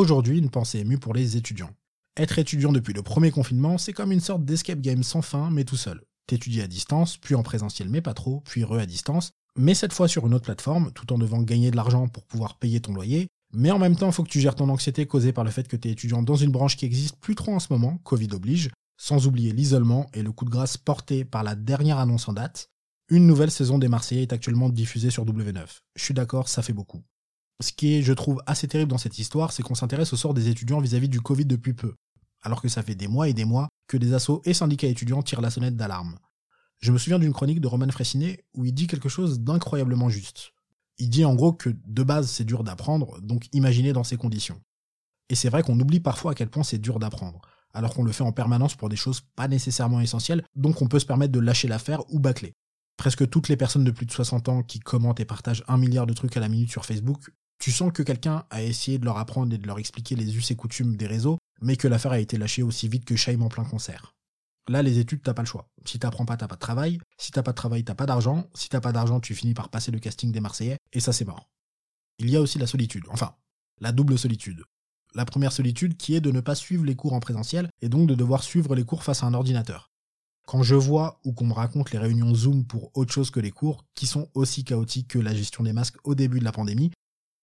Aujourd'hui, une pensée émue pour les étudiants. Être étudiant depuis le premier confinement, c'est comme une sorte d'escape game sans fin, mais tout seul. T'étudies à distance, puis en présentiel mais pas trop, puis re à distance, mais cette fois sur une autre plateforme, tout en devant gagner de l'argent pour pouvoir payer ton loyer, mais en même temps, faut que tu gères ton anxiété causée par le fait que tu es étudiant dans une branche qui existe plus trop en ce moment, Covid oblige, sans oublier l'isolement et le coup de grâce porté par la dernière annonce en date. Une nouvelle saison des Marseillais est actuellement diffusée sur W9. Je suis d'accord, ça fait beaucoup. Ce qui est, je trouve, assez terrible dans cette histoire, c'est qu'on s'intéresse au sort des étudiants vis-à-vis du Covid depuis peu, alors que ça fait des mois et des mois que des assos et syndicats étudiants tirent la sonnette d'alarme. Je me souviens d'une chronique de Roman Fressinet où il dit quelque chose d'incroyablement juste il dit en gros que de base c'est dur d'apprendre, donc imaginez dans ces conditions. Et c'est vrai qu'on oublie parfois à quel point c'est dur d'apprendre, alors qu'on le fait en permanence pour des choses pas nécessairement essentielles, donc on peut se permettre de lâcher l'affaire ou bâcler. Presque toutes les personnes de plus de 60 ans qui commentent et partagent un milliard de trucs à la minute sur Facebook, tu sens que quelqu'un a essayé de leur apprendre et de leur expliquer les us et coutumes des réseaux, mais que l'affaire a été lâchée aussi vite que Shaim en plein concert. Là, les études, t'as pas le choix. Si t'apprends pas, t'as pas de travail. Si t'as pas de travail, t'as pas d'argent. Si t'as pas d'argent, tu finis par passer le casting des Marseillais. Et ça, c'est mort. Il y a aussi la solitude. Enfin, la double solitude. La première solitude qui est de ne pas suivre les cours en présentiel et donc de devoir suivre les cours face à un ordinateur. Quand je vois ou qu'on me raconte les réunions Zoom pour autre chose que les cours, qui sont aussi chaotiques que la gestion des masques au début de la pandémie,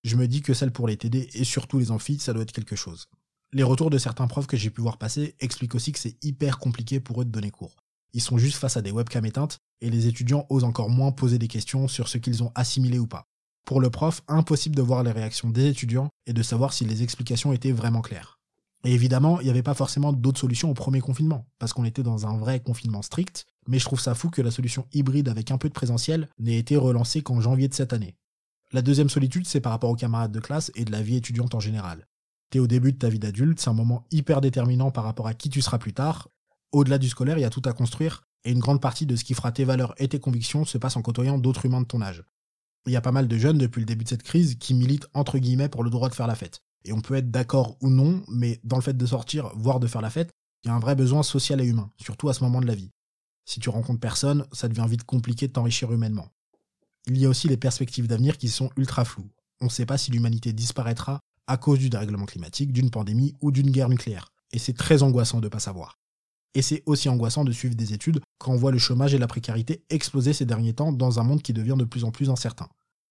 je me dis que celle pour les TD et surtout les amphis, ça doit être quelque chose. Les retours de certains profs que j'ai pu voir passer expliquent aussi que c'est hyper compliqué pour eux de donner cours. Ils sont juste face à des webcams éteintes et les étudiants osent encore moins poser des questions sur ce qu'ils ont assimilé ou pas. Pour le prof, impossible de voir les réactions des étudiants et de savoir si les explications étaient vraiment claires. Et évidemment, il n'y avait pas forcément d'autres solutions au premier confinement, parce qu'on était dans un vrai confinement strict, mais je trouve ça fou que la solution hybride avec un peu de présentiel n'ait été relancée qu'en janvier de cette année. La deuxième solitude, c'est par rapport aux camarades de classe et de la vie étudiante en général. T'es au début de ta vie d'adulte, c'est un moment hyper déterminant par rapport à qui tu seras plus tard. Au-delà du scolaire, il y a tout à construire, et une grande partie de ce qui fera tes valeurs et tes convictions se passe en côtoyant d'autres humains de ton âge. Il y a pas mal de jeunes depuis le début de cette crise qui militent entre guillemets pour le droit de faire la fête. Et on peut être d'accord ou non, mais dans le fait de sortir, voire de faire la fête, il y a un vrai besoin social et humain, surtout à ce moment de la vie. Si tu rencontres personne, ça devient vite compliqué de t'enrichir humainement. Il y a aussi les perspectives d'avenir qui sont ultra floues. On ne sait pas si l'humanité disparaîtra à cause du dérèglement climatique, d'une pandémie ou d'une guerre nucléaire. Et c'est très angoissant de ne pas savoir. Et c'est aussi angoissant de suivre des études quand on voit le chômage et la précarité exploser ces derniers temps dans un monde qui devient de plus en plus incertain.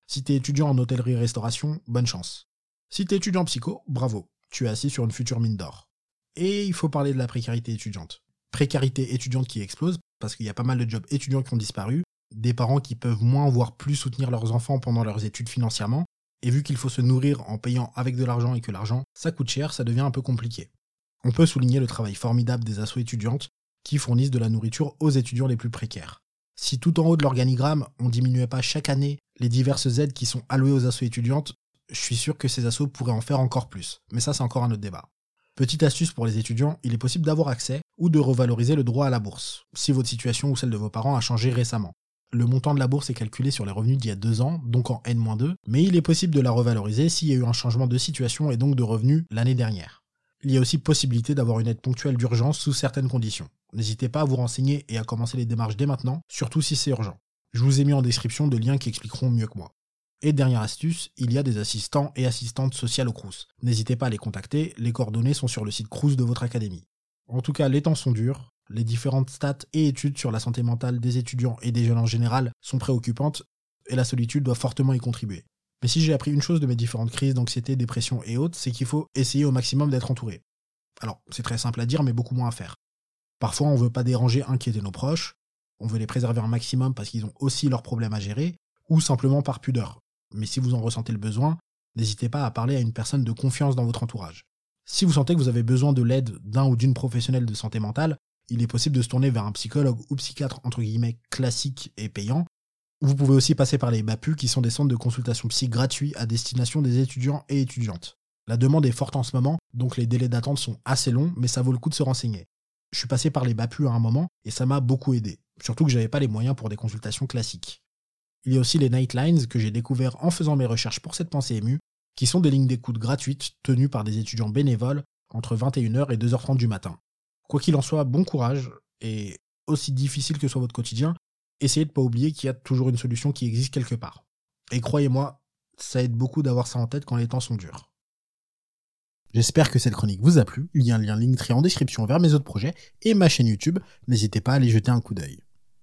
Si t'es étudiant en hôtellerie-restauration, bonne chance. Si t'es étudiant en psycho, bravo, tu es assis sur une future mine d'or. Et il faut parler de la précarité étudiante. Précarité étudiante qui explose, parce qu'il y a pas mal de jobs étudiants qui ont disparu, des parents qui peuvent moins voire plus soutenir leurs enfants pendant leurs études financièrement, et vu qu'il faut se nourrir en payant avec de l'argent et que l'argent, ça coûte cher, ça devient un peu compliqué. On peut souligner le travail formidable des assos étudiantes qui fournissent de la nourriture aux étudiants les plus précaires. Si tout en haut de l'organigramme, on diminuait pas chaque année les diverses aides qui sont allouées aux assos étudiantes, je suis sûr que ces assos pourraient en faire encore plus. Mais ça, c'est encore un autre débat. Petite astuce pour les étudiants, il est possible d'avoir accès ou de revaloriser le droit à la bourse, si votre situation ou celle de vos parents a changé récemment. Le montant de la bourse est calculé sur les revenus d'il y a deux ans, donc en N-2, mais il est possible de la revaloriser s'il y a eu un changement de situation et donc de revenus l'année dernière. Il y a aussi possibilité d'avoir une aide ponctuelle d'urgence sous certaines conditions. N'hésitez pas à vous renseigner et à commencer les démarches dès maintenant, surtout si c'est urgent. Je vous ai mis en description des liens qui expliqueront mieux que moi. Et dernière astuce, il y a des assistants et assistantes sociales au Crous. N'hésitez pas à les contacter, les coordonnées sont sur le site Crous de votre académie. En tout cas, les temps sont durs, les différentes stats et études sur la santé mentale des étudiants et des jeunes en général sont préoccupantes et la solitude doit fortement y contribuer. Mais si j'ai appris une chose de mes différentes crises d'anxiété, dépression et autres, c'est qu'il faut essayer au maximum d'être entouré. Alors, c'est très simple à dire, mais beaucoup moins à faire. Parfois, on veut pas déranger, inquiéter nos proches, on veut les préserver un maximum parce qu'ils ont aussi leurs problèmes à gérer, ou simplement par pudeur. Mais si vous en ressentez le besoin, n'hésitez pas à parler à une personne de confiance dans votre entourage. Si vous sentez que vous avez besoin de l'aide d'un ou d'une professionnelle de santé mentale, il est possible de se tourner vers un psychologue ou psychiatre entre guillemets classique et payant. Vous pouvez aussi passer par les BAPU qui sont des centres de consultation psy gratuits à destination des étudiants et étudiantes. La demande est forte en ce moment, donc les délais d'attente sont assez longs, mais ça vaut le coup de se renseigner. Je suis passé par les BAPU à un moment et ça m'a beaucoup aidé, surtout que j'avais pas les moyens pour des consultations classiques. Il y a aussi les Nightlines que j'ai découvert en faisant mes recherches pour cette pensée émue, qui sont des lignes d'écoute gratuites tenues par des étudiants bénévoles entre 21h et 2h30 du matin. Quoi qu'il en soit, bon courage, et aussi difficile que soit votre quotidien, essayez de pas oublier qu'il y a toujours une solution qui existe quelque part. Et croyez-moi, ça aide beaucoup d'avoir ça en tête quand les temps sont durs. J'espère que cette chronique vous a plu. Il y a un lien Linktree en description vers mes autres projets et ma chaîne YouTube. N'hésitez pas à aller jeter un coup d'œil.